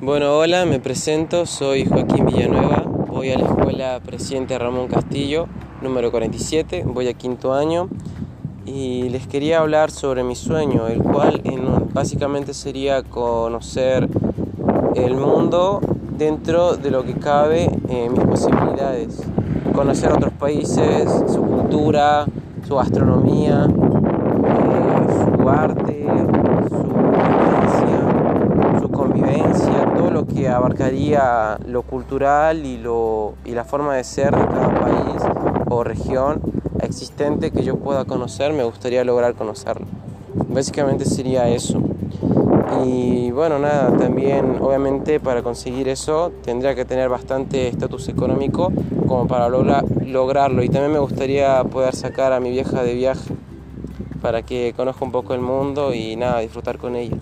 Bueno, hola, me presento, soy Joaquín Villanueva, voy a la escuela Presidente Ramón Castillo, número 47, voy a quinto año y les quería hablar sobre mi sueño, el cual básicamente sería conocer el mundo dentro de lo que cabe en mis posibilidades, conocer otros países, su cultura, su gastronomía, eh, su arte, su convivencia, todo lo abarcaría lo cultural y, lo, y la forma de ser de cada país o región existente que yo pueda conocer, me gustaría lograr conocerlo. Básicamente sería eso. Y bueno, nada, también obviamente para conseguir eso tendría que tener bastante estatus económico como para lograrlo. Y también me gustaría poder sacar a mi vieja de viaje para que conozca un poco el mundo y nada, disfrutar con ella.